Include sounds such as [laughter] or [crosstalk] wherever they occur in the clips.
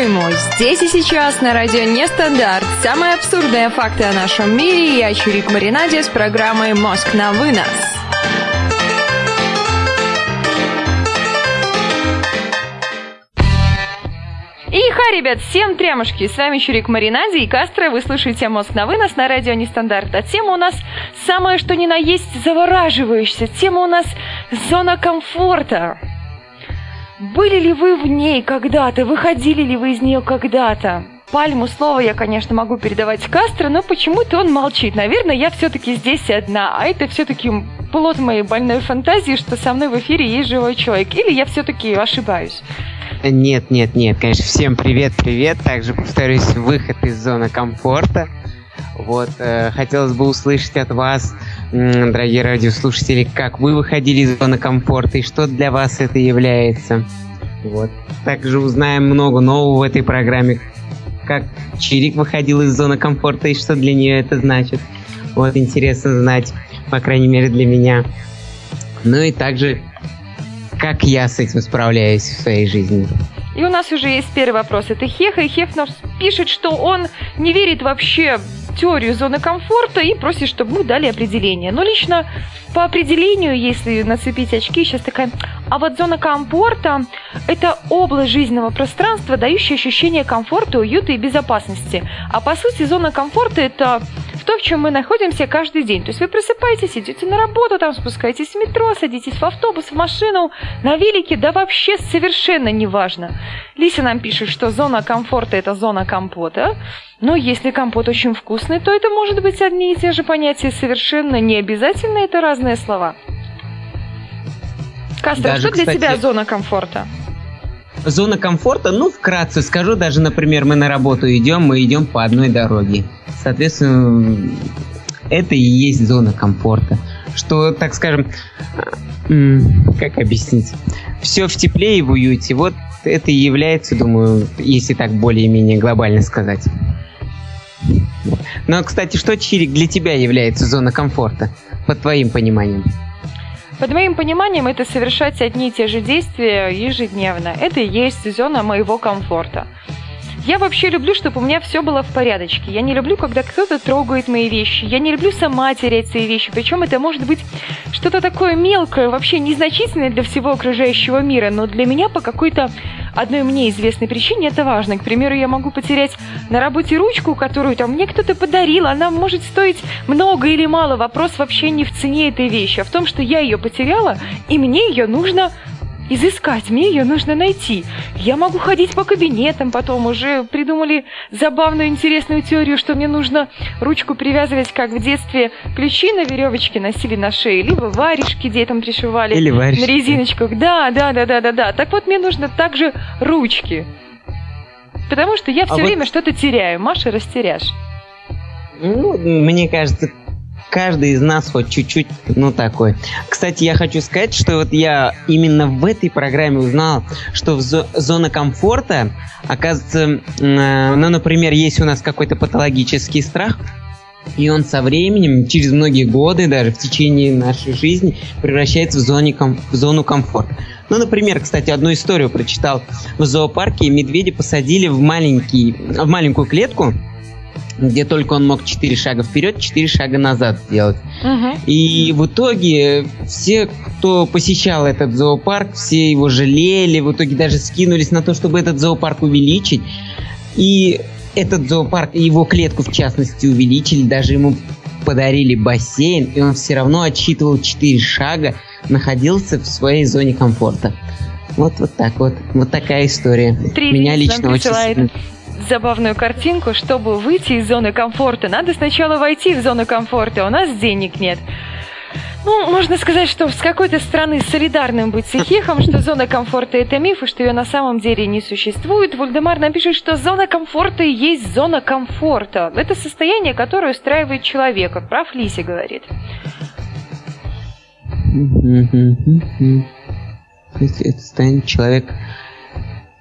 ему здесь и сейчас на радио Нестандарт. Самые абсурдные факты о нашем мире. Я Чурик Маринаде с программой «Мозг на вынос». И ха, ребят, всем трямушки! С вами Чурик Маринаде и Кастро. Вы слушаете «Мозг на вынос» на радио Нестандарт. А тема у нас самое что ни на есть завораживающая. Тема у нас зона комфорта. Были ли вы в ней когда-то? Выходили ли вы из нее когда-то? Пальму слова я, конечно, могу передавать Кастро, но почему-то он молчит. Наверное, я все-таки здесь одна, а это все-таки плод моей больной фантазии, что со мной в эфире есть живой человек. Или я все-таки ошибаюсь? Нет, нет, нет, конечно, всем привет, привет. Также повторюсь, выход из зоны комфорта. Вот, э, хотелось бы услышать от вас, дорогие радиослушатели, как вы выходили из зоны комфорта и что для вас это является. Вот. Также узнаем много нового в этой программе, как Чирик выходил из зоны комфорта и что для нее это значит. Вот интересно знать, по крайней мере для меня. Ну и также, как я с этим справляюсь в своей жизни. И у нас уже есть первый вопрос. Это Хеха, и Хеф нам пишет, что он не верит вообще теорию зоны комфорта и просит, чтобы мы дали определение. Но лично по определению, если нацепить очки, сейчас такая... А вот зона комфорта – это область жизненного пространства, дающая ощущение комфорта, уюта и безопасности. А по сути зона комфорта – это то, в чем мы находимся каждый день. То есть вы просыпаетесь, идете на работу, там спускаетесь в метро, садитесь в автобус, в машину, на велике, да вообще совершенно неважно. Лися нам пишет, что зона комфорта – это зона компота. Но если компот очень вкусный, то это может быть одни и те же понятия, совершенно не обязательно это разные слова. Кастро, Даже, что для кстати... тебя зона комфорта? Зона комфорта, ну, вкратце скажу, даже, например, мы на работу идем, мы идем по одной дороге. Соответственно, это и есть зона комфорта. Что, так скажем, как объяснить? Все в тепле и в уюте. Вот это и является, думаю, если так более-менее глобально сказать. Но, кстати, что, Чирик, для тебя является зона комфорта, по твоим пониманиям? Под моим пониманием, это совершать одни и те же действия ежедневно. Это и есть зона моего комфорта. Я вообще люблю, чтобы у меня все было в порядочке. Я не люблю, когда кто-то трогает мои вещи. Я не люблю сама терять свои вещи. Причем это может быть что-то такое мелкое, вообще незначительное для всего окружающего мира, но для меня по какой-то одной мне известной причине это важно. К примеру, я могу потерять на работе ручку, которую там мне кто-то подарил. Она может стоить много или мало. Вопрос вообще не в цене этой вещи, а в том, что я ее потеряла, и мне ее нужно изыскать, мне ее нужно найти. Я могу ходить по кабинетам, потом уже придумали забавную интересную теорию, что мне нужно ручку привязывать, как в детстве ключи на веревочке носили на шее, либо варежки детям пришивали Или варежки. на резиночках. Да, да, да, да, да, да. Так вот, мне нужно также ручки. Потому что я все а время вот... что-то теряю. Маша, растеряшь. Ну, мне кажется, каждый из нас хоть чуть-чуть, ну, такой. Кстати, я хочу сказать, что вот я именно в этой программе узнал, что в зо- зона комфорта, оказывается, э, ну, например, есть у нас какой-то патологический страх, и он со временем, через многие годы, даже в течение нашей жизни, превращается в, зоне ком- в зону комфорта. Ну, например, кстати, одну историю прочитал. В зоопарке медведя посадили в, маленький, в маленькую клетку, где только он мог 4 шага вперед, 4 шага назад сделать. Угу. И в итоге все, кто посещал этот зоопарк, все его жалели, в итоге даже скинулись на то, чтобы этот зоопарк увеличить. И этот зоопарк, его клетку в частности увеличили, даже ему подарили бассейн, и он все равно отсчитывал 4 шага, находился в своей зоне комфорта. Вот, вот так вот. Вот такая история. Три Меня лично очень сильно забавную картинку, чтобы выйти из зоны комфорта. Надо сначала войти в зону комфорта, у нас денег нет. Ну, можно сказать, что с какой-то стороны солидарным быть с Ихехом, что зона комфорта – это миф, и что ее на самом деле не существует. Вольдемар напишет, что зона комфорта и есть зона комфорта. Это состояние, которое устраивает человека. Прав Лиси говорит. Это станет человек...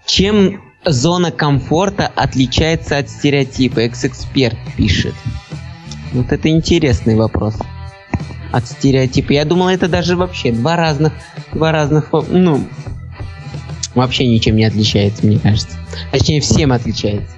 Чем зона комфорта отличается от стереотипа? Экс-эксперт пишет. Вот это интересный вопрос. От стереотипа. Я думал, это даже вообще два разных, два разных, ну, вообще ничем не отличается, мне кажется. Точнее, всем отличается.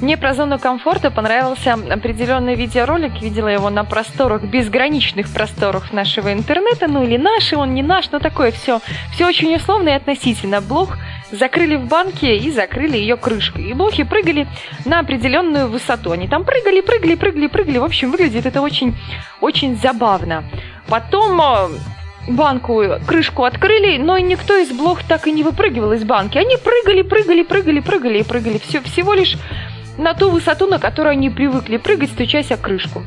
Мне про зону комфорта понравился определенный видеоролик. Видела его на просторах, безграничных просторах нашего интернета. Ну или наши, он не наш, но такое все. Все очень условно и относительно. Блог закрыли в банке и закрыли ее крышкой. И блохи прыгали на определенную высоту. Они там прыгали, прыгали, прыгали, прыгали. В общем, выглядит это очень, очень забавно. Потом э, банку, крышку открыли, но никто из блох так и не выпрыгивал из банки. Они прыгали, прыгали, прыгали, прыгали и прыгали. Все, всего лишь на ту высоту, на которую они привыкли прыгать, стучась о крышку.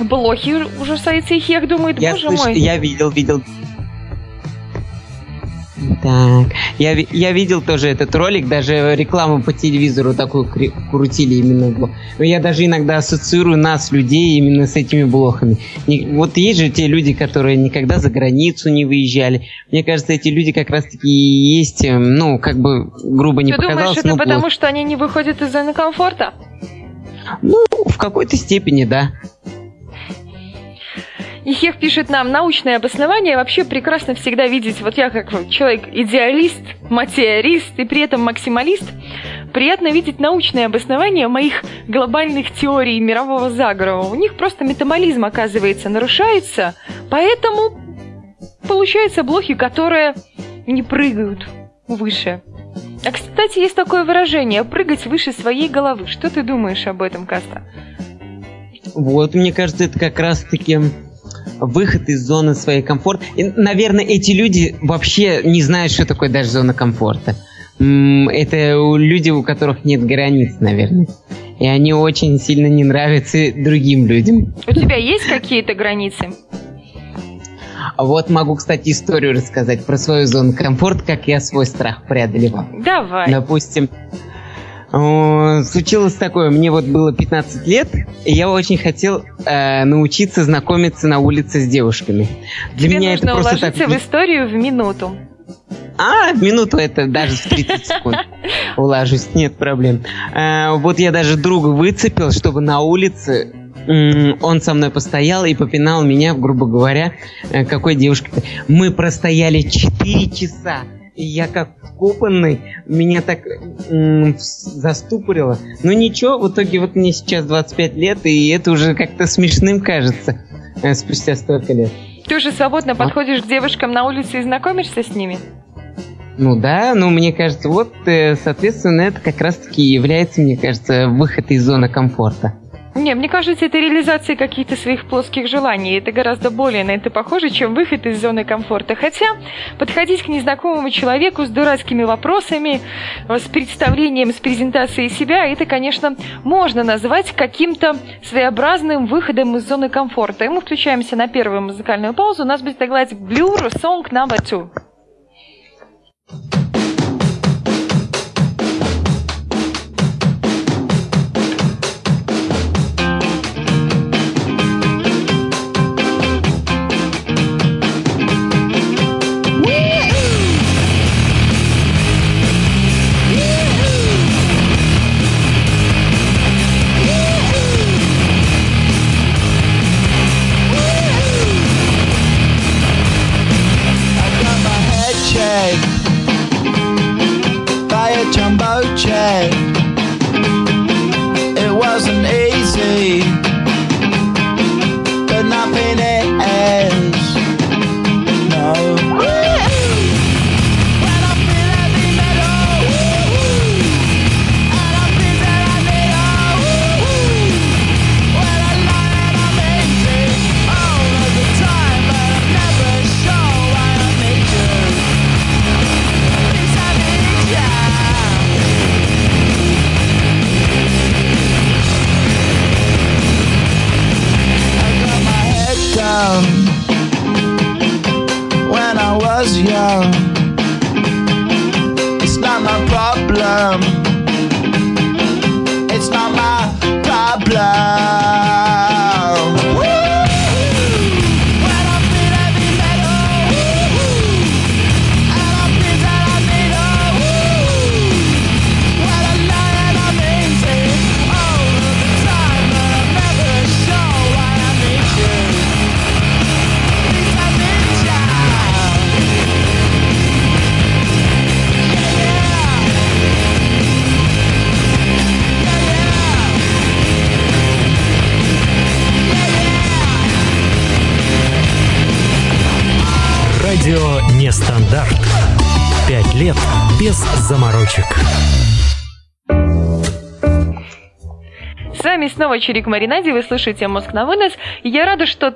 Блохи ужасается их, хех думает, я боже слыш... мой. Я видел, видел так, я, я видел тоже этот ролик, даже рекламу по телевизору такую крутили именно. Но я даже иногда ассоциирую нас, людей, именно с этими блохами. Не, вот есть же те люди, которые никогда за границу не выезжали. Мне кажется, эти люди как раз-таки и есть, эм, ну, как бы грубо не Ты показалось. думаешь, это потому, что они не выходят из зоны комфорта? Ну, в какой-то степени, да. Ихех пишет нам, научное обоснование вообще прекрасно всегда видеть. Вот я как человек идеалист, материалист и при этом максималист, приятно видеть научное обоснование моих глобальных теорий мирового заговора. У них просто метаболизм, оказывается, нарушается, поэтому получаются блохи, которые не прыгают выше. А, кстати, есть такое выражение – прыгать выше своей головы. Что ты думаешь об этом, Каста? Вот, мне кажется, это как раз-таки выход из зоны своей комфорта. И, наверное, эти люди вообще не знают, что такое даже зона комфорта. Это люди, у которых нет границ, наверное. И они очень сильно не нравятся другим людям. У тебя есть какие-то границы? Вот могу, кстати, историю рассказать про свою зону комфорта, как я свой страх преодолевал. Давай. Допустим, Случилось такое, мне вот было 15 лет, и я очень хотел э, научиться знакомиться на улице с девушками. Для Тебе меня нужно это просто уложиться так... в историю в минуту. А, в минуту это даже в 30 секунд [laughs] уложусь, нет проблем. Э, вот я даже друга выцепил, чтобы на улице он со мной постоял и попинал меня, грубо говоря, э, какой девушкой. Мы простояли 4 часа я как вкопанный, меня так м- заступорило. Но ничего, в итоге вот мне сейчас 25 лет, и это уже как-то смешным кажется э, спустя столько лет. Ты уже свободно а? подходишь к девушкам на улице и знакомишься с ними? Ну да, ну мне кажется, вот, э, соответственно, это как раз-таки является, мне кажется, выход из зоны комфорта. Не, мне кажется, это реализация каких-то своих плоских желаний. Это гораздо более на это похоже, чем выход из зоны комфорта. Хотя подходить к незнакомому человеку с дурацкими вопросами, с представлением, с презентацией себя, это, конечно, можно назвать каким-то своеобразным выходом из зоны комфорта. И мы включаемся на первую музыкальную паузу. У нас будет играть Blur Song Number Two. Hey. Снова Чирик Маринади, вы слышите «Мозг на вынос». И я рада, что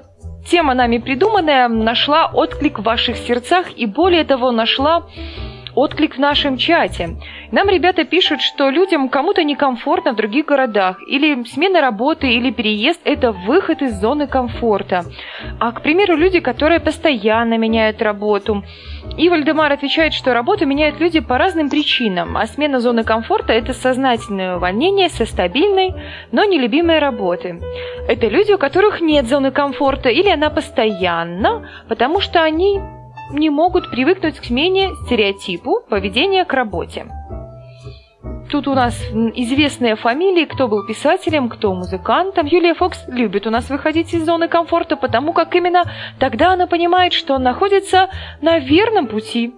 тема нами придуманная нашла отклик в ваших сердцах и более того нашла отклик в нашем чате. Нам ребята пишут, что людям кому-то некомфортно в других городах, или смена работы, или переезд – это выход из зоны комфорта. А, к примеру, люди, которые постоянно меняют работу. И Вальдемар отвечает, что работу меняют люди по разным причинам, а смена зоны комфорта – это сознательное увольнение со стабильной, но нелюбимой работы. Это люди, у которых нет зоны комфорта, или она постоянно, потому что они не могут привыкнуть к смене стереотипу поведения к работе. Тут у нас известные фамилии, кто был писателем, кто музыкантом. Юлия Фокс любит у нас выходить из зоны комфорта, потому как именно тогда она понимает, что он находится на верном пути.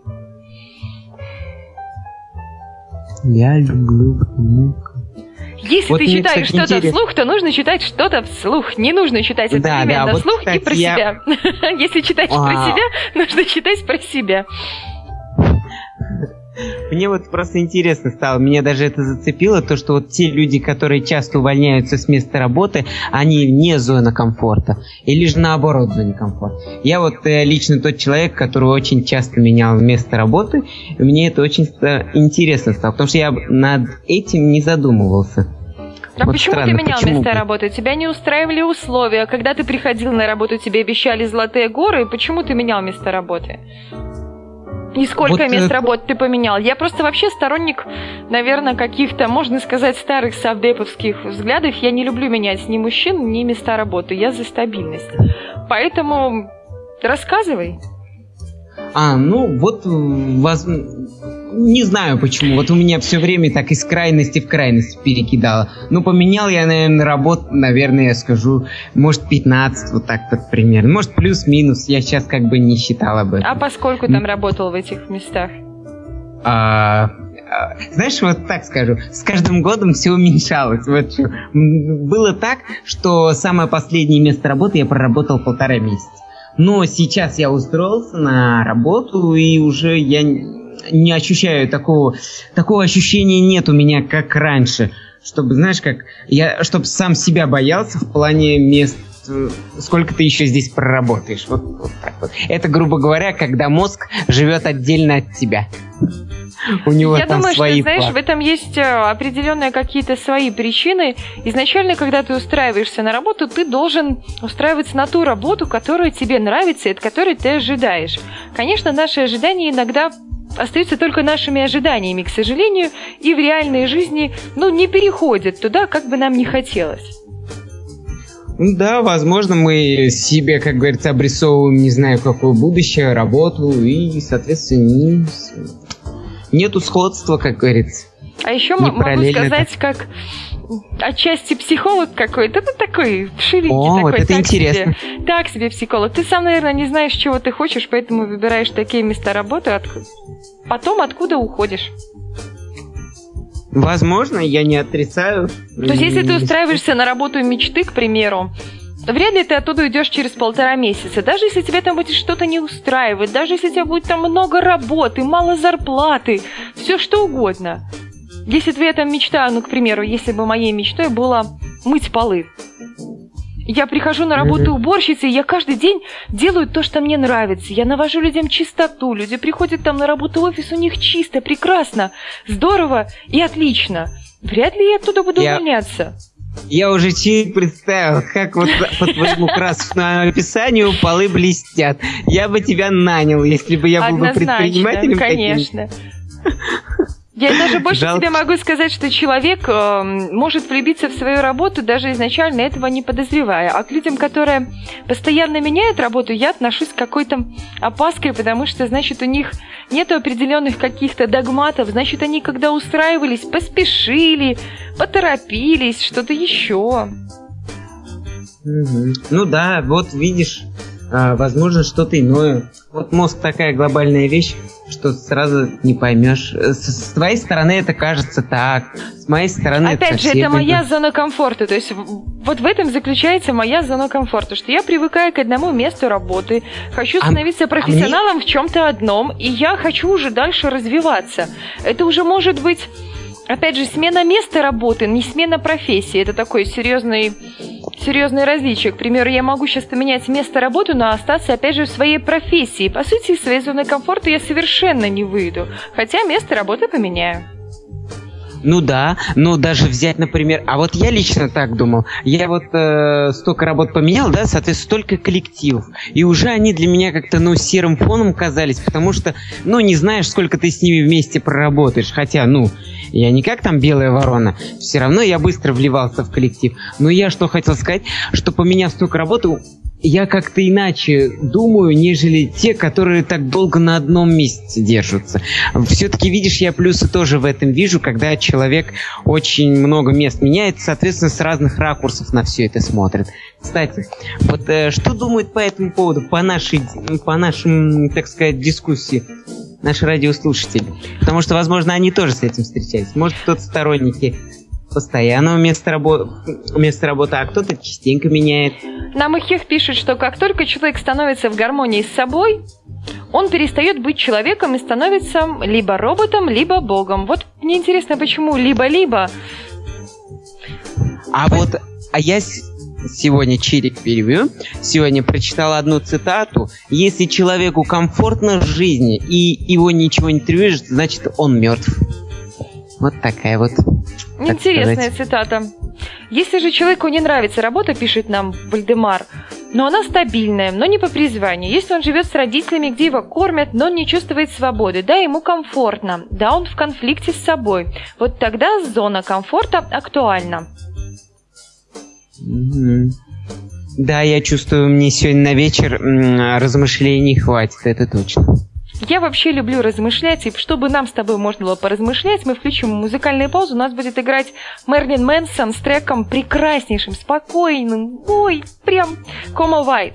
Я люблю мук. Если вот ты читаешь что-то интерес... вслух, то нужно читать что-то вслух. Не нужно читать одновременно да, да, вот, вслух кстати, и про я... себя. [laughs] Если читаешь а... [laughs] про себя, нужно читать про себя. Мне вот просто интересно стало, меня даже это зацепило, то, что вот те люди, которые часто увольняются с места работы, они вне зоны комфорта, или же наоборот зоне комфорта. Я вот э, лично тот человек, который очень часто менял место работы, и мне это очень интересно стало, потому что я над этим не задумывался. А вот почему странно, ты менял почему? места работы? Тебя не устраивали условия? Когда ты приходил на работу, тебе обещали золотые горы. Почему ты менял место работы? И сколько вот, мест э... работы ты поменял? Я просто вообще сторонник, наверное, каких-то, можно сказать, старых савдеповских взглядов. Я не люблю менять ни мужчин, ни места работы. Я за стабильность. Поэтому рассказывай. А, ну вот, воз... не знаю почему. Вот у меня все время так из крайности в крайность перекидало. Ну, поменял я, наверное, работу, наверное, я скажу, может, 15, вот так вот примерно. Может, плюс-минус, я сейчас как бы не считал об этом. А поскольку там работал в этих местах? А, а, знаешь, вот так скажу, с каждым годом все уменьшалось. Вот что. Было так, что самое последнее место работы я проработал полтора месяца. Но сейчас я устроился на работу, и уже я не ощущаю такого, такого ощущения нет у меня, как раньше. Чтобы, знаешь, как я, чтобы сам себя боялся в плане мест сколько ты еще здесь проработаешь. Вот, вот так вот. Это, грубо говоря, когда мозг живет отдельно от тебя. У него Я там думаю, свои что, знаешь, в этом есть э, определенные какие-то свои причины. Изначально, когда ты устраиваешься на работу, ты должен устраиваться на ту работу, которая тебе нравится и от которой ты ожидаешь. Конечно, наши ожидания иногда остаются только нашими ожиданиями, к сожалению, и в реальной жизни, ну, не переходят туда, как бы нам не хотелось. Да, возможно, мы себе, как говорится, обрисовываем, не знаю, какое будущее, работу, и, соответственно, не нету сходства, как говорится. А еще могу сказать, как отчасти психолог какой-то, ну такой ширикий О, такой. вот это так интересно. Себе, так себе психолог. Ты сам, наверное, не знаешь, чего ты хочешь, поэтому выбираешь такие места работы, от... потом откуда уходишь. Возможно, я не отрицаю. То есть, если ты устраиваешься на работу мечты, к примеру, вряд ли ты оттуда уйдешь через полтора месяца. Даже если тебе там будет что-то не устраивать, даже если у тебя будет там много работы, мало зарплаты, все что угодно. Если твоя там мечта, ну, к примеру, если бы моей мечтой было мыть полы. Я прихожу на работу уборщицей, я каждый день делаю то, что мне нравится. Я навожу людям чистоту. Люди приходят там на работу в офис, у них чисто, прекрасно, здорово и отлично. Вряд ли я оттуда буду я... увольняться. Я уже чуть представил, как вот по твоему красному описанию полы блестят. Я бы тебя нанял, если бы я был бы предпринимателем. конечно. Я даже больше Жалко. тебе могу сказать, что человек э, может влюбиться в свою работу, даже изначально этого не подозревая. А к людям, которые постоянно меняют работу, я отношусь к какой-то опаской, потому что, значит, у них нет определенных каких-то догматов, значит, они когда устраивались, поспешили, поторопились, что-то еще. Ну да, вот видишь, а, возможно, что-то иное. Вот мозг такая глобальная вещь, что сразу не поймешь. С, с твоей стороны это кажется так, с моей стороны Опять это же, это моя зона комфорта. То есть вот в этом заключается моя зона комфорта, что я привыкаю к одному месту работы, хочу А- становиться а профессионалом в чем-то одном, и я хочу уже дальше развиваться. Это уже может быть, опять же, смена места работы, не смена профессии. Это такой серьезный, серьезное различие. К примеру, я могу сейчас поменять место работы, но остаться, опять же, в своей профессии. По сути, из своей зоны комфорта я совершенно не выйду, хотя место работы поменяю. Ну да, но даже взять, например, а вот я лично так думал, я вот э, столько работ поменял, да, соответственно, столько коллективов, и уже они для меня как-то, ну, серым фоном казались, потому что, ну, не знаешь, сколько ты с ними вместе проработаешь, хотя, ну, я не как там белая ворона, все равно я быстро вливался в коллектив, но я что хотел сказать, что поменяв столько работы, я как-то иначе думаю, нежели те, которые так долго на одном месте держатся. Все-таки, видишь, я плюсы тоже в этом вижу, когда человек очень много мест меняет, соответственно, с разных ракурсов на все это смотрит. Кстати, вот э, что думают по этому поводу, по нашей, по нашим, так сказать, дискуссии наши радиослушатели? Потому что, возможно, они тоже с этим встречались. Может, кто-то сторонники постоянного места, рабо- места работы, а кто-то частенько меняет. Нам Ихех пишет, что как только человек становится в гармонии с собой, он перестает быть человеком и становится либо роботом, либо богом. Вот мне интересно, почему либо-либо. А вот, а я сегодня чирик перевью. Сегодня прочитал одну цитату. Если человеку комфортно в жизни и его ничего не тревожит, значит он мертв. Вот такая вот. Интересная сказать. цитата. Если же человеку не нравится работа, пишет нам Вальдемар, но она стабильная, но не по призванию. Если он живет с родителями, где его кормят, но он не чувствует свободы, да, ему комфортно, да, он в конфликте с собой, вот тогда зона комфорта актуальна. Да, я чувствую, мне сегодня на вечер размышлений хватит, это точно. Я вообще люблю размышлять, и чтобы нам с тобой можно было поразмышлять, мы включим музыкальную паузу, у нас будет играть Мерлин Мэнсон с треком прекраснейшим, спокойным, ой, прям Комо Вайт.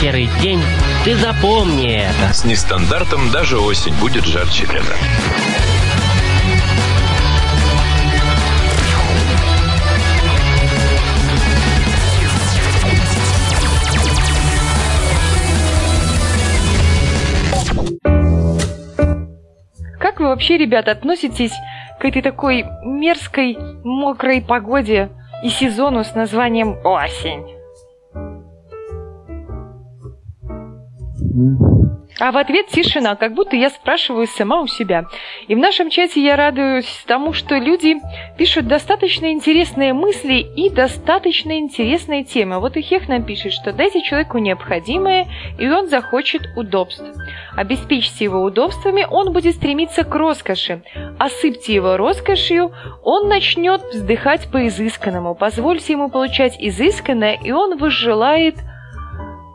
Серый день, ты запомни это. С нестандартом даже осень будет жарче лета. Как вы вообще, ребята, относитесь к этой такой мерзкой, мокрой погоде и сезону с названием осень? А в ответ тишина, как будто я спрашиваю сама у себя. И в нашем чате я радуюсь тому, что люди пишут достаточно интересные мысли и достаточно интересные темы. Вот и Хех нам пишет, что дайте человеку необходимое, и он захочет удобств. Обеспечьте его удобствами, он будет стремиться к роскоши. Осыпьте его роскошью, он начнет вздыхать по изысканному. Позвольте ему получать изысканное, и он возжелает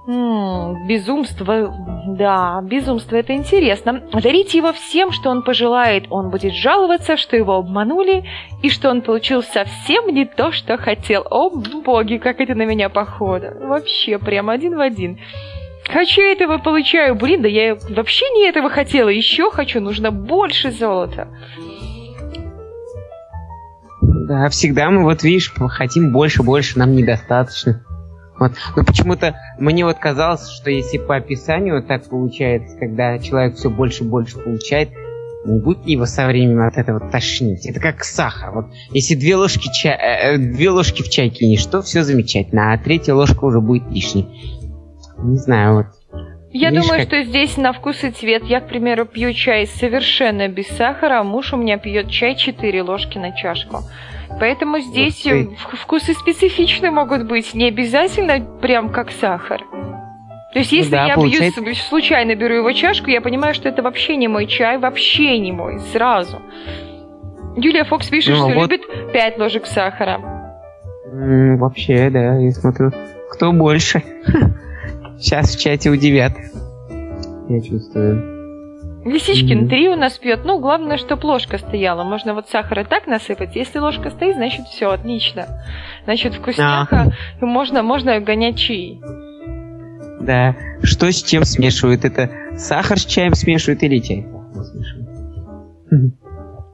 М-м, безумство, да, безумство это интересно. Дарите его всем, что он пожелает. Он будет жаловаться, что его обманули, и что он получил совсем не то, что хотел. О, боги, как это на меня похоже. Вообще, прям один в один. Хочу этого, получаю. Блин, да я вообще не этого хотела. Еще хочу, нужно больше золота. Да, всегда мы вот, видишь, хотим больше, больше, нам недостаточно. Вот. Но почему-то мне вот казалось, что если по описанию так получается, когда человек все больше и больше получает, не будет его со временем от этого тошнить. Это как сахар. Вот если две ложки, ча... э, две ложки в чай кинешь, то все замечательно, а третья ложка уже будет лишней. Не знаю, вот. Я Видишь, думаю, как... что здесь на вкус и цвет. Я, к примеру, пью чай совершенно без сахара, а муж у меня пьет чай 4 ложки на чашку. Поэтому здесь вкусы специфичные могут быть, не обязательно прям как сахар. То есть, если да, я получается... бью, случайно беру его чашку, я понимаю, что это вообще не мой чай, вообще не мой, сразу. Юлия Фокс пишет, ну, что вот... любит 5 ложек сахара. М-м, вообще, да, я смотрю, кто больше. [laughs] Сейчас в чате удивят. Я чувствую. Лисичкин mm-hmm. три у нас пьет. Ну, главное, чтобы ложка стояла. Можно вот сахара так насыпать. Если ложка стоит, значит все отлично. Значит, вкусняха. А. Можно, можно гонять чаи. Да. Что с чем смешивают? Это сахар с чаем смешивают или чай?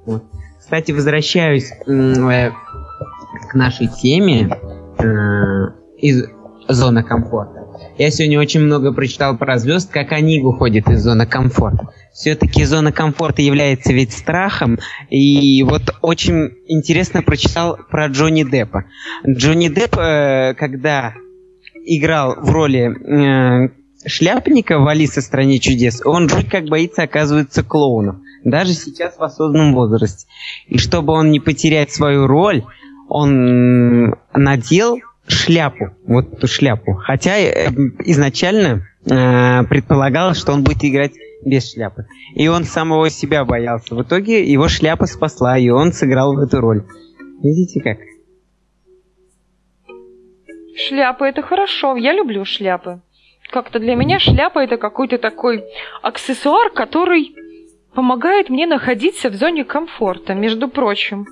Вот. Кстати, возвращаюсь э, к нашей теме э, из зоны комфорта. Я сегодня очень много прочитал про звезд, как они выходят из зоны комфорта. Все-таки зона комфорта является ведь страхом. И вот очень интересно прочитал про Джонни Деппа. Джонни Депп, э, когда играл в роли э, шляпника в «Алисе в стране чудес», он жуть как боится, оказывается, клоунов. Даже сейчас в осознанном возрасте. И чтобы он не потерять свою роль, он надел шляпу, вот эту шляпу. Хотя э, изначально э, предполагалось, что он будет играть без шляпы. И он самого себя боялся. В итоге его шляпа спасла, и он сыграл в эту роль. Видите как? Шляпы это хорошо, я люблю шляпы. Как-то для меня шляпа это какой-то такой аксессуар, который помогает мне находиться в зоне комфорта, между прочим.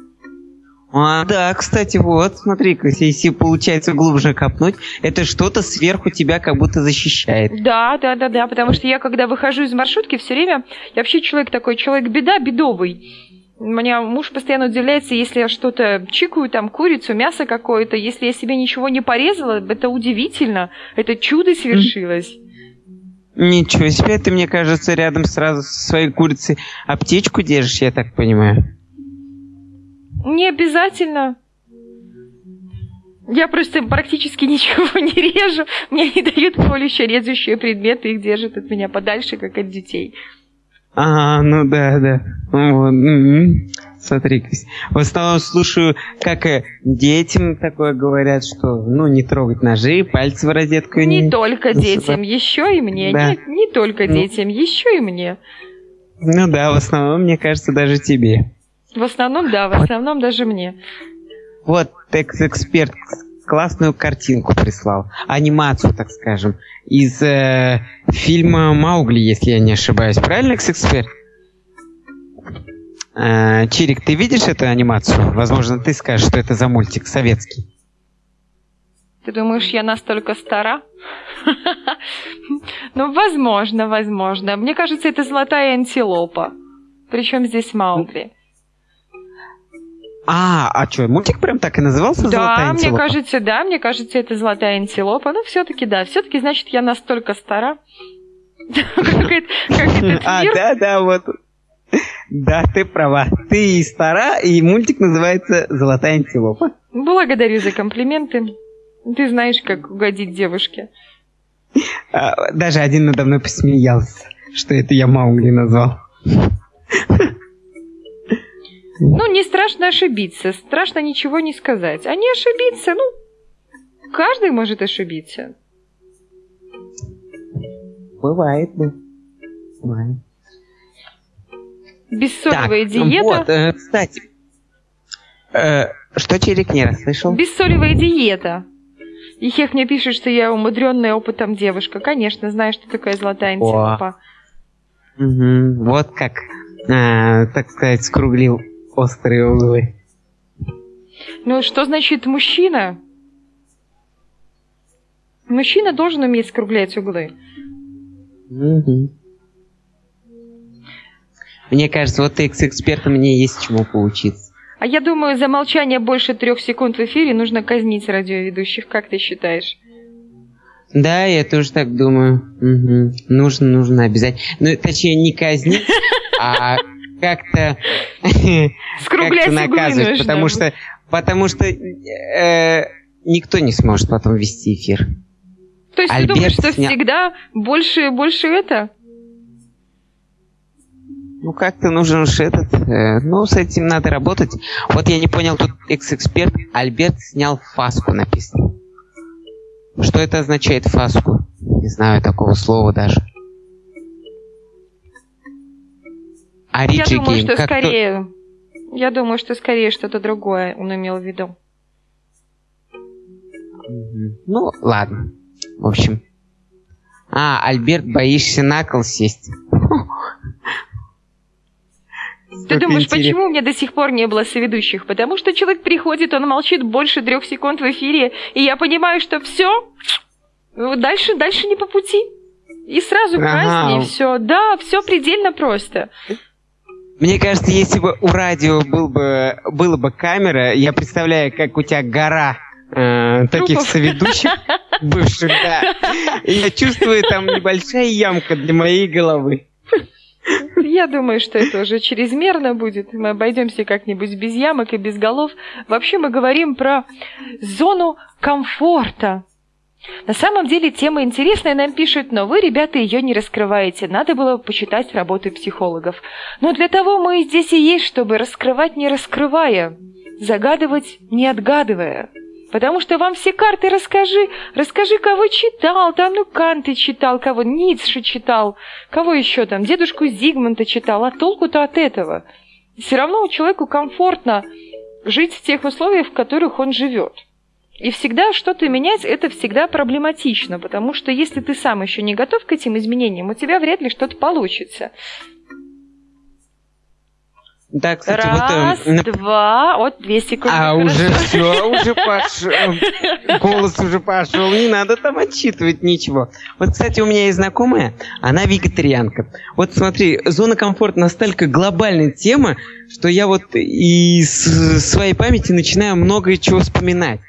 А, да, кстати, вот, смотри-ка, если получается глубже копнуть, это что-то сверху тебя как будто защищает. Да, да, да, да, потому что я, когда выхожу из маршрутки, все время, я вообще человек такой, человек беда, бедовый. У меня муж постоянно удивляется, если я что-то чикаю, там, курицу, мясо какое-то, если я себе ничего не порезала, это удивительно, это чудо свершилось. Ничего себе, ты, мне кажется, рядом сразу со своей курицей аптечку держишь, я так понимаю. Не обязательно. Я просто практически [laughs] ничего не режу. Мне не дают колющие, режущие предметы, их держат от меня подальше, как от детей. А, ну да, да. Вот. М-м. Смотри, в основном слушаю, как детям такое говорят, что ну не трогать ножи, пальцы в розетку не. Не только [laughs] детям, еще и мне. Да. Не, не только ну. детям, еще и мне. Ну да, в основном, мне кажется, даже тебе. В основном, да, в основном даже мне. Вот, экс-эксперт классную картинку прислал. Анимацию, так скажем. Из э, фильма «Маугли», если я не ошибаюсь. Правильно, экс-эксперт? Э, Чирик, ты видишь эту анимацию? Возможно, ты скажешь, что это за мультик советский. Ты думаешь, я настолько стара? [laughs] Ну, возможно, возможно. Мне кажется, это золотая антилопа. Причем здесь Маугли. А, а что, мультик прям так и назывался Да, «Золотая мне антилопа»? кажется, да, мне кажется, это золотая антилопа. Ну, все-таки, да, все-таки, значит, я настолько стара. [laughs] Как этот как этот А, мир. да, да, вот. Да, ты права. Ты и стара, и мультик называется «Золотая антилопа». Благодарю за комплименты. Ты знаешь, как угодить девушке. А, Даже один надо мной посмеялся, что это я Маугли назвал. Ну, не страшно ошибиться, страшно ничего не сказать. А не ошибиться, ну, каждый может ошибиться. Бывает, да. Бывает. Бессолевая Так, диета. Вот, э, кстати. Э, что Черик не расслышал? Бессолевая диета. И Хех мне пишет, что я умудренная опытом девушка. Конечно, знаю, что такое золотая антилопа. Мгм, Вот как, э, так сказать, скруглил острые углы. Ну, что значит мужчина? Мужчина должен уметь скруглять углы. Мгм. Мне кажется, вот ты с экспертом мне есть чему поучиться. А я думаю, за молчание больше трех секунд в эфире нужно казнить радиоведущих. Как ты считаешь? Да, я тоже так думаю. Мгм. Нужно, нужно обязательно. Ну, точнее, не казнить, а как-то [laughs] углы наказывать, потому что, потому что э, никто не сможет потом вести эфир. То есть Альберт ты думаешь, что сня- всегда больше, больше это? Ну, как-то нужен уж этот... э, ну, с этим надо работать. Вот я не понял, тут экс-эксперт Альберт снял фаску написано. Что это означает фаску? Не знаю такого слова даже. А Я Риджи думаю, Гейм, что как то- скорее... Я думаю, что скорее что-то другое он имел в виду. Ну, ладно. В общем. А, Альберт, боишься на кол сесть? Ты думаешь, интересно. почему у меня до сих пор не было соведущих? Потому что человек приходит, он молчит больше трех секунд в эфире, и я понимаю, что все, дальше, дальше не по пути. И сразу Ага. казни, все. Да, все предельно просто. Мне кажется, если бы у радио был бы, была бы камера, я представляю, как у тебя гора э, таких Трупов. соведущих бывших, да. И я чувствую, там небольшая ямка для моей головы. Я думаю, что это уже чрезмерно будет. Мы обойдемся как-нибудь без ямок и без голов. Вообще мы говорим про зону комфорта. На самом деле тема интересная, нам пишут, но вы, ребята, ее не раскрываете. Надо было почитать работы психологов. Но для того мы здесь и есть, чтобы раскрывать не раскрывая, загадывать не отгадывая. Потому что вам все карты расскажи, расскажи, кого читал, там, ну, Канты читал, кого Ницше читал, кого еще там, дедушку Зигмунда читал, а толку-то от этого? Все равно человеку комфортно жить в тех условиях, в которых он живет. И всегда что-то менять это всегда проблематично, потому что если ты сам еще не готов к этим изменениям, у тебя вряд ли что-то получится. Да, кстати, вот... Раз, э, на- два, вот две секунды. А, хорошо. уже все, уже пошел. Голос уже пошел, не надо там отчитывать ничего. Вот, кстати, у меня есть знакомая, она вегетарианка. Вот смотри, зона комфорта настолько глобальная тема, что я вот из своей памяти начинаю много чего вспоминать.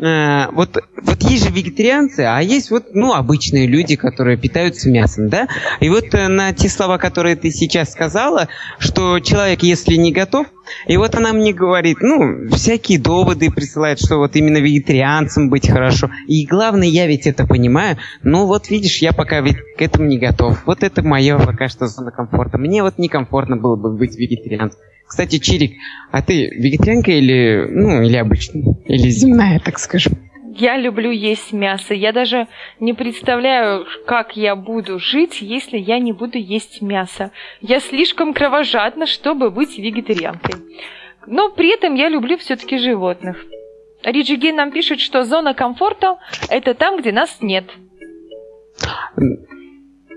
А, вот, вот есть же вегетарианцы, а есть вот, ну, обычные люди, которые питаются мясом, да? И вот э, на те слова, которые ты сейчас сказала, что человек, если не готов, и вот она мне говорит, ну, всякие доводы присылает, что вот именно вегетарианцам быть хорошо. И главное, я ведь это понимаю, но вот видишь, я пока ведь к этому не готов. Вот это мое пока что зона комфорта. Мне вот некомфортно было бы быть вегетарианцем. Кстати, Чирик, а ты вегетарианка или, ну, или обычная? Или земная, так скажем? Я люблю есть мясо. Я даже не представляю, как я буду жить, если я не буду есть мясо. Я слишком кровожадна, чтобы быть вегетарианкой. Но при этом я люблю все-таки животных. Риджи Гей нам пишет, что зона комфорта – это там, где нас нет.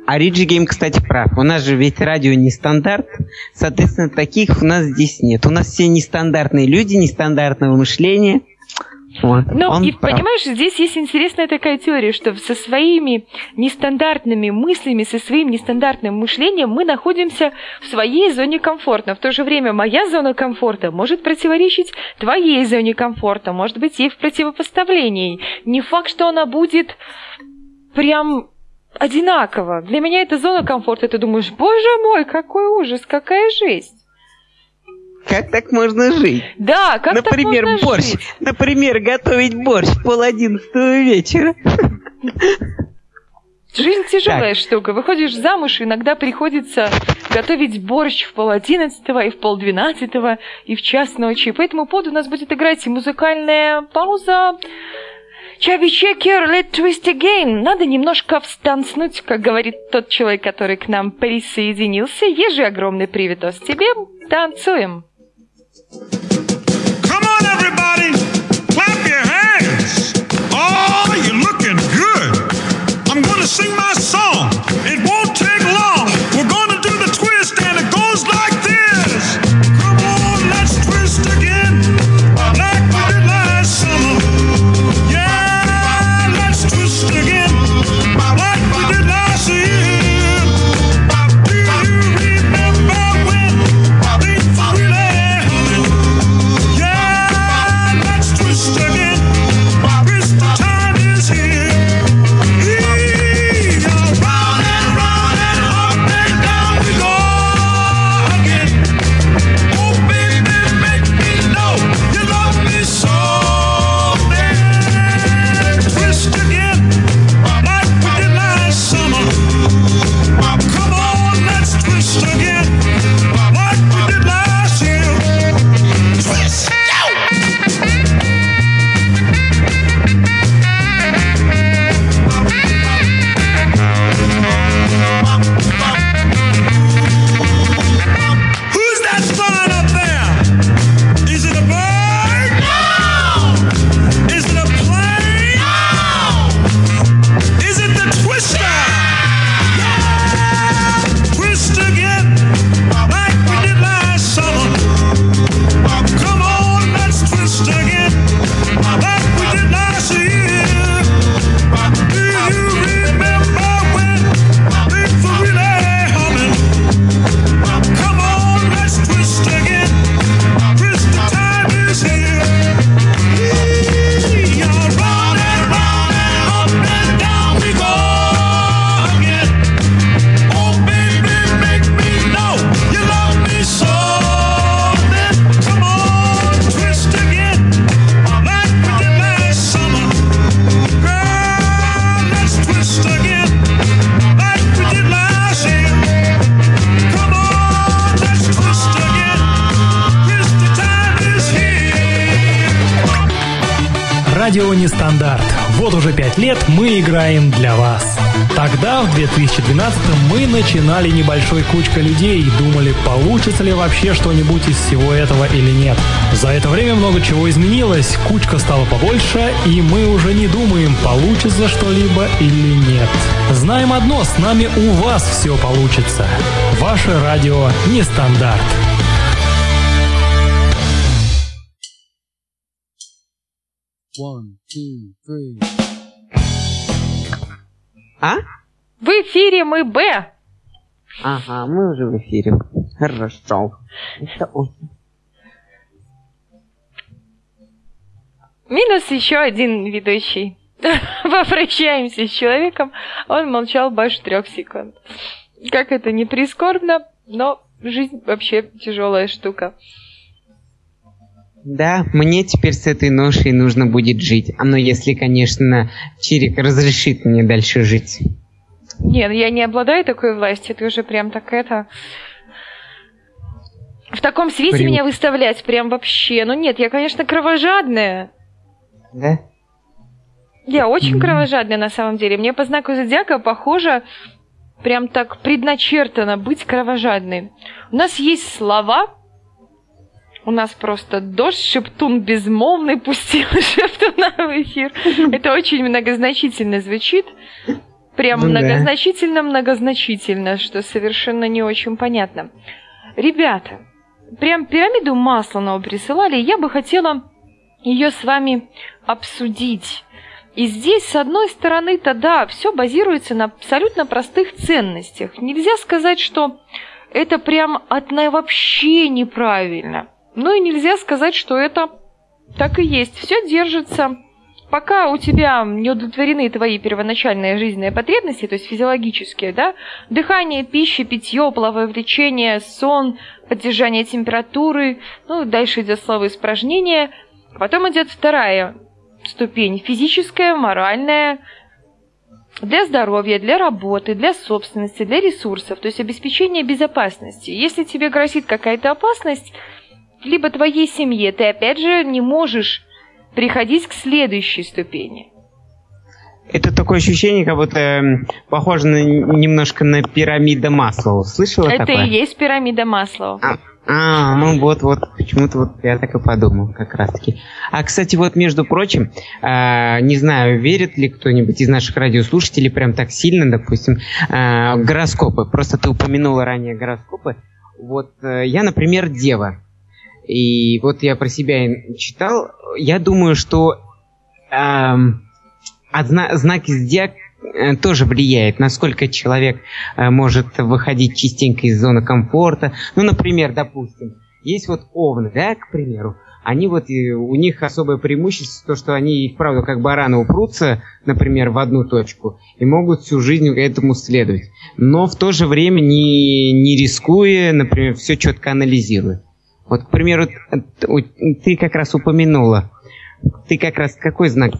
А Риджи Гейм, кстати, прав. У нас же ведь радио не стандарт. Соответственно, таких у нас здесь нет. У нас все нестандартные люди, нестандартного мышления. Вот. Ну, Он и прав. понимаешь, здесь есть интересная такая теория, что со своими нестандартными мыслями, со своим нестандартным мышлением мы находимся в своей зоне комфорта. В то же время моя зона комфорта может противоречить твоей зоне комфорта, может быть, ей в противопоставлении. Не факт, что она будет прям одинаково. Для меня это зона комфорта, ты думаешь, боже мой, какой ужас, какая жесть. Как так можно жить? Да, как Например, так можно борщ. жить? Например, готовить борщ в пол одиннадцатого вечера. Жизнь тяжелая штука. Выходишь замуж, иногда приходится готовить борщ в пол одиннадцатого, и в пол двенадцатого, и в час ночи. По этому поводу у нас будет играть музыкальная пауза. Чаби Чекер, let twist again. Надо немножко встанцнуть, как говорит тот человек, который к нам присоединился. Ежи огромный привитос тебе. Танцуем. Come on. Радио Нестандарт. Вот уже пять лет мы играем для вас. Тогда, в 2012 мы начинали небольшой кучкой людей и думали, получится ли вообще что-нибудь из всего этого или нет. За это время много чего изменилось, кучка стала побольше, и мы уже не думаем, получится что-либо или нет. Знаем одно, с нами у вас все получится. Ваше радио Нестандарт. А? В эфире мы Б. Ага, мы уже в эфире. Хорошо. Это очень. Минус еще один ведущий. [laughs] Попрощаемся с человеком. Он молчал больше трех секунд. Как это не прискорбно, но жизнь вообще тяжелая штука. Да, мне теперь с этой ношей нужно будет жить. А ну, если, конечно, Чирик разрешит мне дальше жить. Нет, я не обладаю такой властью, ты уже прям так это... В таком свете Прям- меня выставлять прям вообще. Ну нет, я, конечно, кровожадная. Да? Я очень кровожадная на самом деле. Мне по знаку зодиака похоже прям так предначертано быть кровожадной. У нас есть слова, у нас просто дождь, шептун безмолвный пустил [laughs] шептуна в эфир. Это очень многозначительно звучит. Прям Ну да. многозначительно-многозначительно, что совершенно не очень понятно. Ребята, прям пирамиду Масланова присылали, я бы хотела ее с вами обсудить. И здесь, с одной стороны-то, да, все базируется на абсолютно простых ценностях. Нельзя сказать, что это прям от вообще неправильно. Ну и нельзя сказать, что это так и есть. Все держится. Пока у тебя не удовлетворены твои первоначальные жизненные потребности, то есть физиологические, да, дыхание, пища, питье, половое влечение, сон, поддержание температуры, ну, дальше идет слово испражнение, потом идет вторая ступень физическая, моральная, для здоровья, для работы, для собственности, для ресурсов, то есть обеспечение безопасности. Если тебе грозит какая-то опасность, либо твоей семье, ты опять же не можешь приходить к следующей ступени. Это такое ощущение, как будто эм, похоже на, немножко на пирамида Маслоу. Слышала Это такое? и есть пирамида Маслоу. А, а, ну вот, вот, почему-то вот я так и подумал, как раз таки. А, кстати, вот, между прочим, э, не знаю, верит ли кто-нибудь из наших радиослушателей прям так сильно, допустим, э, гороскопы. Просто ты упомянула ранее гороскопы. Вот э, я, например, дева. И вот я про себя читал. Я думаю, что э, одна, знаки зодиака э, тоже влияет, насколько человек э, может выходить частенько из зоны комфорта. Ну, например, допустим, есть вот овны, да, к примеру, они вот, и у них особое преимущество, то, что они и вправду как бараны упрутся, например, в одну точку, и могут всю жизнь этому следовать. Но в то же время не, не рискуя, например, все четко анализируя. Вот, к примеру, ты как раз упомянула, ты как раз какой знак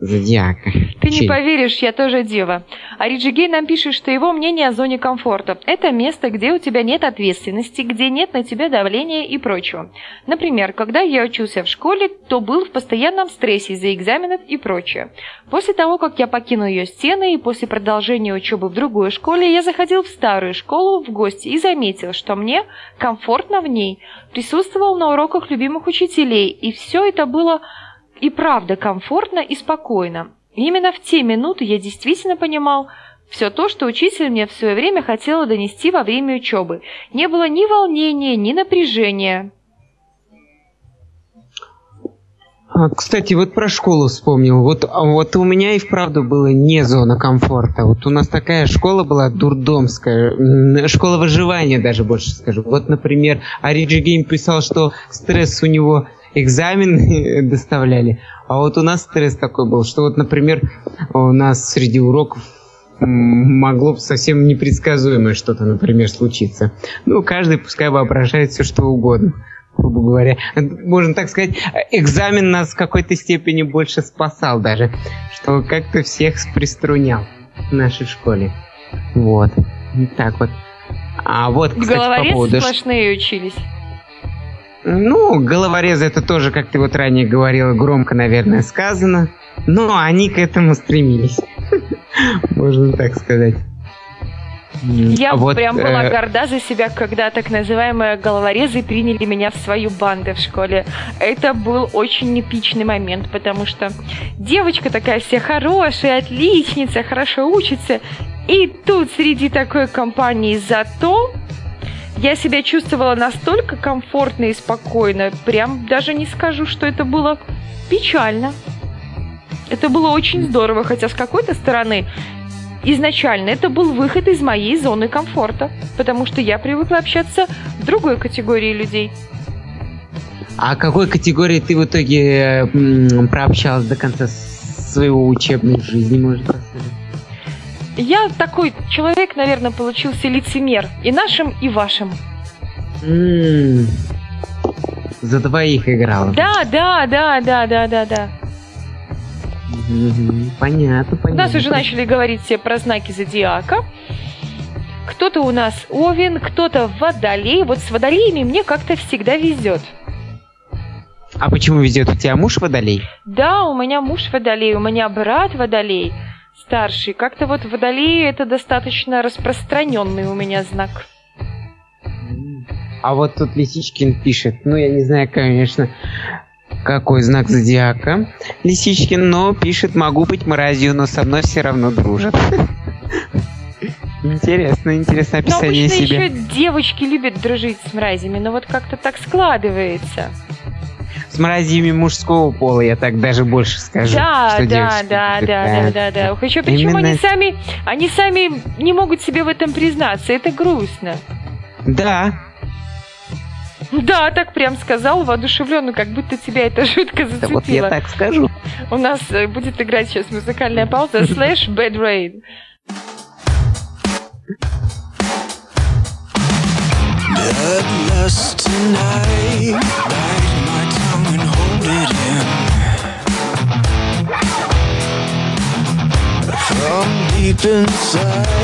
Зодиака. Ты не поверишь, я тоже дева. А Риджи Гей нам пишет, что его мнение о зоне комфорта – это место, где у тебя нет ответственности, где нет на тебя давления и прочего. Например, когда я учился в школе, то был в постоянном стрессе из-за экзаменов и прочее. После того, как я покинул ее стены и после продолжения учебы в другой школе, я заходил в старую школу в гости и заметил, что мне комфортно в ней. Присутствовал на уроках любимых учителей, и все это было и правда комфортно и спокойно. Именно в те минуты я действительно понимал все то, что учитель мне в свое время хотела донести во время учебы. Не было ни волнения, ни напряжения. А, Кстати, вот про школу вспомнил. Вот, а вот у меня и вправду было не зона комфорта. Вот у нас такая школа была дурдомская, школа выживания даже больше скажу. Вот, например, Ориджи Гейм писал, что стресс у него экзамены [laughs] доставляли, а вот у нас стресс такой был, что вот, например, у нас среди уроков могло бы совсем непредсказуемое что-то, например, случиться. Ну, каждый пускай воображает все, что угодно грубо говоря. Можно так сказать, экзамен нас в какой-то степени больше спасал даже, что как-то всех приструнял в нашей школе. Вот. Так вот. А вот, кстати, по поводу... сплошные учились. Ну, головорезы это тоже, как ты вот ранее говорила, громко, наверное, сказано. Но они к этому стремились. [laughs] Можно так сказать. Я а вот, прям была э, горда за себя, когда так называемые головорезы приняли меня в свою банду в школе. Это был очень эпичный момент, потому что девочка такая вся хорошая, отличница, хорошо учится. И тут среди такой компании зато я себя чувствовала настолько комфортно и спокойно, прям даже не скажу, что это было печально. Это было очень здорово, хотя с какой-то стороны изначально это был выход из моей зоны комфорта, потому что я привыкла общаться с другой категорией людей. А какой категории ты в итоге прообщалась до конца своего учебной жизни, может рассказать? Я такой человек, наверное, получился лицемер. И нашим, и вашим. М, За двоих играла. Да, да, да, да, да, да, да. Мгм, Понятно, У понятно. нас уже начали говорить все про знаки зодиака. Кто-то у нас овен, кто-то водолей. Вот с водолеями мне как-то всегда везет. А почему везет у тебя муж водолей? Да, у меня муж водолей, у меня брат водолей старший. Как-то вот водолей это достаточно распространенный у меня знак. А вот тут Лисичкин пишет, ну я не знаю, конечно, какой знак зодиака Лисичкин, но пишет, могу быть мразью, но со мной все равно дружат. [laughs] Интересно, интересное Но описание обычно себя. еще девочки любят дружить с мразями, но вот как-то так складывается. Мразями мужского пола, я так даже больше скажу. Да, что да, да, любят. да, да, да, да. Еще причем Именно- они сами, они сами не могут себе в этом признаться. Это грустно. Да, Да, так прям сказал, воодушевленно, как будто тебя это жутко да зацепило. вот я так скажу. У нас э, будет играть сейчас музыкальная пауза [laughs] слэш Bad Rain. Bloodlust tonight. Inside,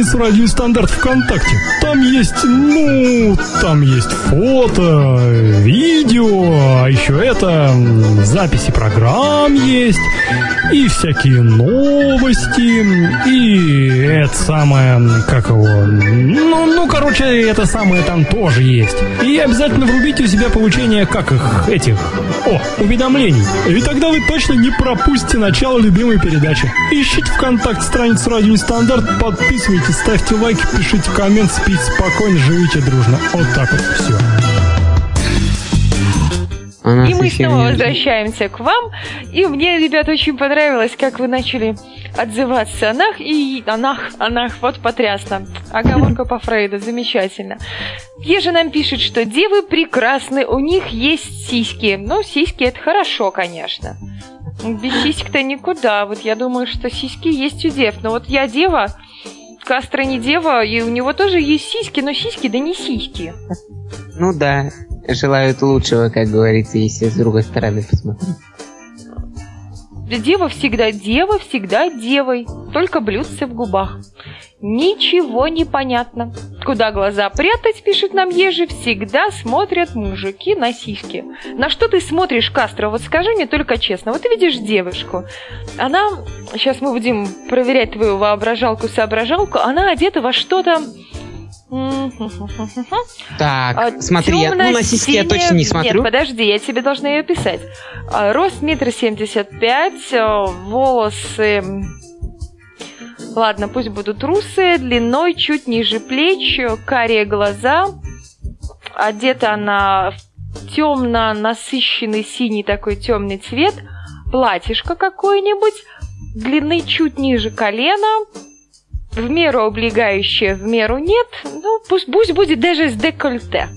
страницу Радио Стандарт ВКонтакте. Есть, ну, там есть фото, видео, а еще это записи программ есть, и всякие новости, и это самое, как его, ну, ну, короче, это самое там тоже есть. И обязательно врубите у себя получение, как их, этих, о, уведомлений. И тогда вы точно не пропустите начало любимой передачи. Ищите ВКонтакте страницу Радио Нестандарт, подписывайтесь, ставьте лайки, пишите коммент, спите спокойно, живите дружно. Вот так вот все. Нас И мы снова не- возвращаемся к вам. И мне, ребят, очень понравилось, как вы начали отзываться о нах и о нах, о нах. Вот потрясно. Оговорка по Фрейду, замечательно. Ежа нам пишет, что девы прекрасны, у них есть сиськи. Ну, сиськи это хорошо, конечно. Без сисек-то никуда. Вот я думаю, что сиськи есть у дев. Но вот я дева, Кастро не дева, и у него тоже есть сиськи, но сиськи да не сиськи. Ну да, желают лучшего, как говорится, если с другой стороны посмотреть. Дева всегда дева, всегда девой, только блюдце в губах. Ничего не понятно. Куда глаза прятать, пишет нам Ежи, всегда смотрят мужики на сиськи. На что ты смотришь, Кастро? Вот скажи мне только честно. Вот ты видишь девушку. Она, сейчас мы будем проверять твою воображалку-соображалку, она одета во что-то... [laughs] Так, А, смотри, я, ну, на сиськи я точно не смотрю. Нет, подожди, я тебе должна ее писать. А, Рост метр семьдесят пять, а, волосы... Ладно, пусть будут русые, длиной чуть ниже плеч, карие глаза. Одета она в темно насыщенный синий такой темный цвет. Платьишко какое-нибудь, длины чуть ниже колена, в меру облегающее, в меру нет. Ну, пусть, пусть будет даже с декольте.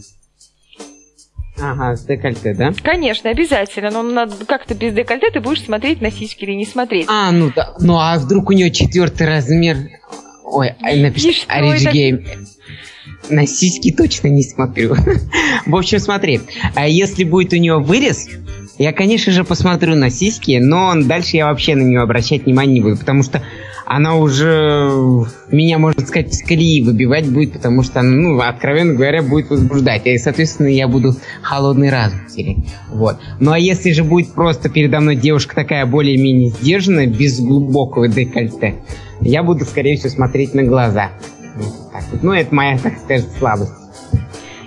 Ага, с декольте, да? Конечно, обязательно. Но надо, как-то без декольте ты будешь смотреть на сиськи или не смотреть. А, ну да. Ну а вдруг у нее четвертый размер? Ой, а Оридж это? Гейм. На сиськи точно не смотрю. [laughs] В общем, смотри, а если будет у нее вырез, я, конечно же, посмотрю на сиськи, но дальше я вообще на нее обращать внимание не буду, потому что она уже меня, можно сказать, с колеи выбивать будет, потому что, ну, откровенно говоря, будет возбуждать. И, соответственно, я буду холодный разум терять. Вот. Ну, а если же будет просто передо мной девушка такая более-менее сдержанная, без глубокого декольте, я буду, скорее всего, смотреть на глаза. Вот так вот. Ну, это моя, так сказать, слабость.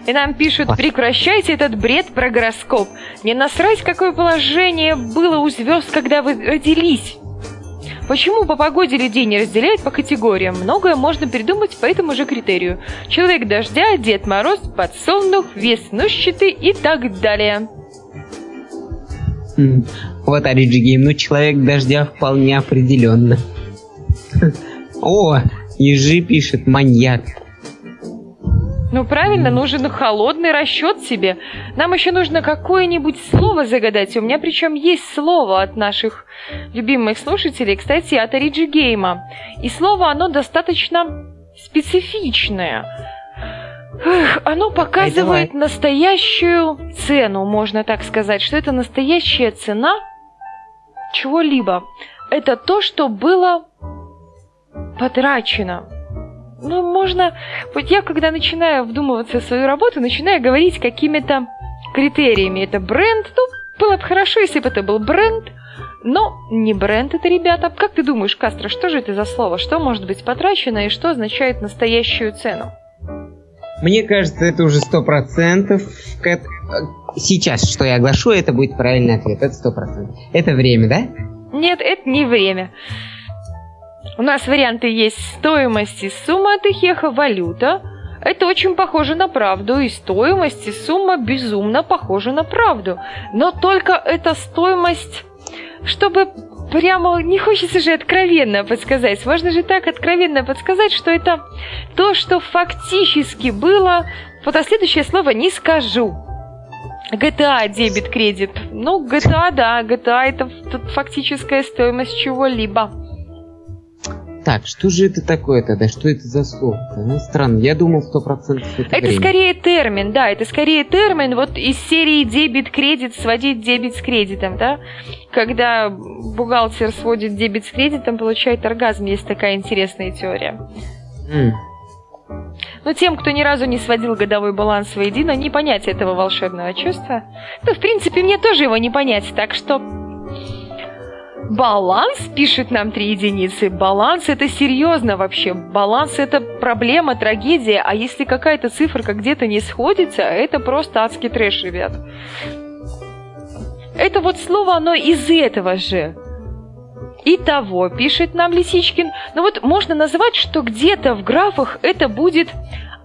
И нам пишут, прекращайте этот бред про гороскоп. Не насрать, какое положение было у звезд, когда вы родились. Почему по погоде людей не разделяют по категориям? Многое можно придумать по этому же критерию. Человек дождя, Дед Мороз, подсолнух, веснущатый и так далее. М, Вот Ориджи Гейм, ну, человек дождя вполне определенно. [laughs] О, Ежи пишет, маньяк. Ну правильно, нужен холодный расчет себе. Нам еще нужно какое-нибудь слово загадать. У меня причем есть слово от наших любимых слушателей, кстати, от Ориджи Гейма. И слово, оно достаточно специфичное. Эх, оно показывает настоящую цену, можно так сказать, что это настоящая цена чего-либо. Это то, что было потрачено. Ну, можно... Вот я, когда начинаю вдумываться в свою работу, начинаю говорить какими-то критериями. Это бренд. Ну, было бы хорошо, если бы это был бренд. Но не бренд это, ребята. Как ты думаешь, Кастро, что же это за слово? Что может быть потрачено и что означает настоящую цену? Мне кажется, это уже сто процентов. Сейчас, что я оглашу, это будет правильный ответ. Это сто процентов. Это время, да? Нет, это не время. У нас варианты есть стоимость и сумма от Эхеха, валюта. Это очень похоже на правду, и стоимость и сумма безумно похожи на правду. Но только эта стоимость, чтобы прямо не хочется же откровенно подсказать. Можно же так откровенно подсказать, что это то, что фактически было. Вот а следующее слово не скажу. GTA, дебет, кредит. Ну, GTA, да, GTA это ф- фактическая стоимость чего-либо. Так, что же это такое тогда? Что это за слово? Ну, странно. Я думал, сто процентов это, Это время. скорее термин, да, это скорее термин вот из серии дебет-кредит, сводить дебет с кредитом, да? Когда бухгалтер сводит дебет с кредитом, получает оргазм, есть такая интересная теория. М. Но тем, кто ни разу не сводил годовой баланс воедино, не понять этого волшебного чувства. Ну, в принципе, мне тоже его не понять, так что... Баланс, пишет нам три единицы. Баланс это серьезно вообще. Баланс это проблема, трагедия. А если какая-то циферка где-то не сходится, это просто адский трэш, ребят. Это вот слово, оно из этого же. Итого, пишет нам Лисичкин, ну вот можно назвать, что где-то в графах это будет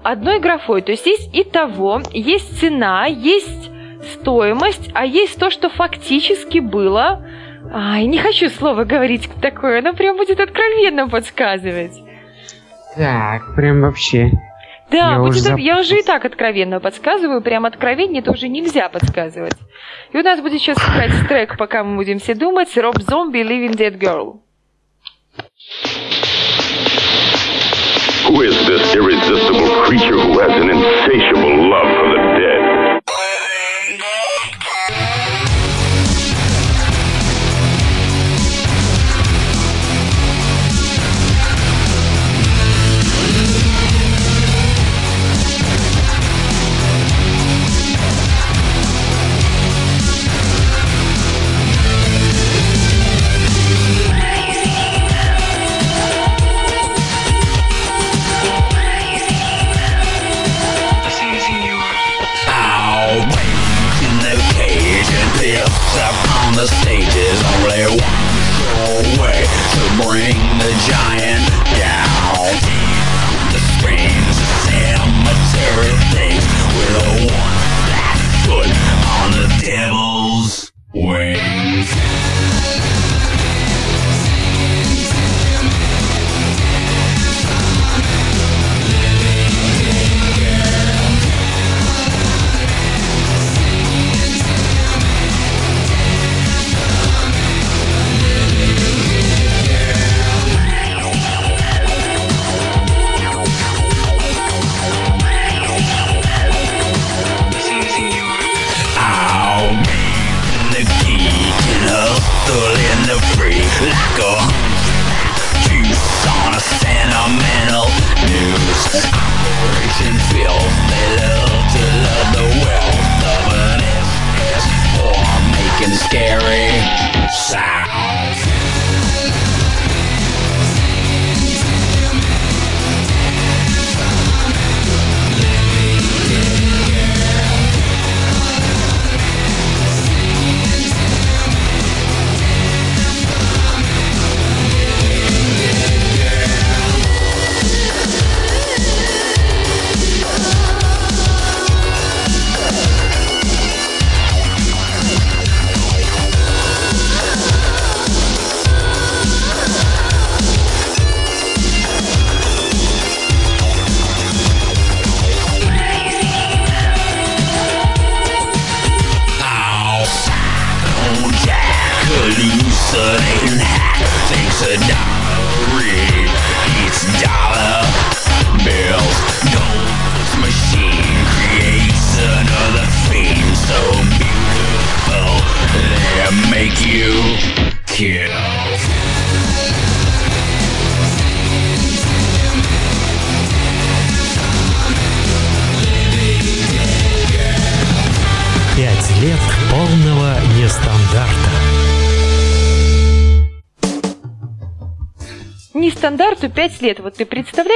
одной графой. То есть есть итого, есть цена, есть стоимость, а есть то, что фактически было. Ай, не хочу слово говорить такое, оно прям будет откровенно подсказывать. Так, прям вообще. Да, Я будь уже зап- я уже и так откровенно подсказываю, прям откровение тоже нельзя подсказывать. И у нас будет сейчас играть [laughs] трек, пока мы будем все думать, Роб Зомби Living Dead Girl. Who is this irresistible creature who has an insatiable love for the I want to away to bring the giant.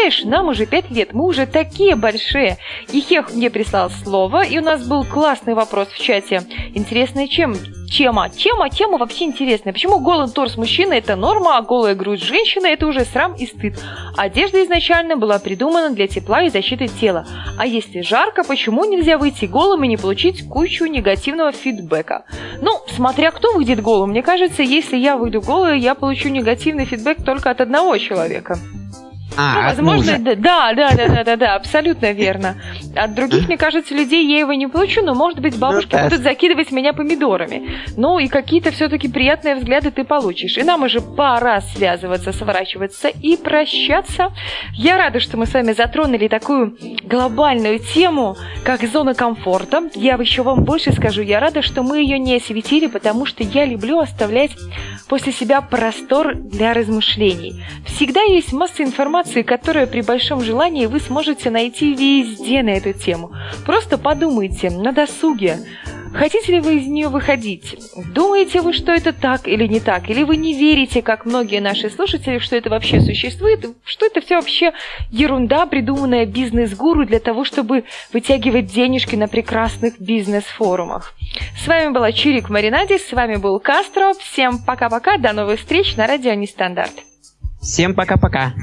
Представляешь, нам уже 5 лет, мы уже такие большие. И Хех мне прислал слово, и у нас был классный вопрос в чате. Интересная чем? Тема. Тема, тема вообще интересная. Почему голый торс мужчины это норма, а голая грудь женщины это уже срам и стыд? Одежда изначально была придумана для тепла и защиты тела. А если жарко, почему нельзя выйти голым и не получить кучу негативного фидбэка? Ну, смотря кто выйдет голым. Мне кажется, если я выйду голой, я получу негативный фидбэк только от одного человека. Ну, А, от возможно, да, да, да, да, да, да, абсолютно верно. От других, мне кажется, людей я его не получу, но, может быть, бабушки да. будут закидывать меня помидорами. Ну, и какие-то все-таки приятные взгляды ты получишь. И нам уже пора связываться, сворачиваться и прощаться. Я рада, что мы с вами затронули такую глобальную тему, как зона комфорта. Я еще вам больше скажу, я рада, что мы ее не осветили, потому что я люблю оставлять после себя простор для размышлений. Всегда есть масса информации, которую при большом желании вы сможете найти везде на эту тему. Просто подумайте на досуге. Хотите ли вы из нее выходить? Думаете вы, что это так или не так? Или вы не верите, как многие наши слушатели, что это вообще существует? Что это все вообще ерунда, придуманная бизнес-гуру для того, чтобы вытягивать денежки на прекрасных бизнес-форумах? С вами была Чирик Маринаде, с вами был Кастро. Всем пока-пока, до новых встреч на радио Нестандарт. Всем пока-пока.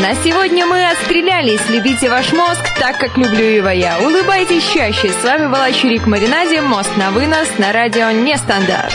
На сегодня мы отстрелялись. Любите ваш мозг так, как люблю его я. Улыбайтесь чаще. С вами была Чирик в Маринаде. Мост на вынос на радио Нестандарт.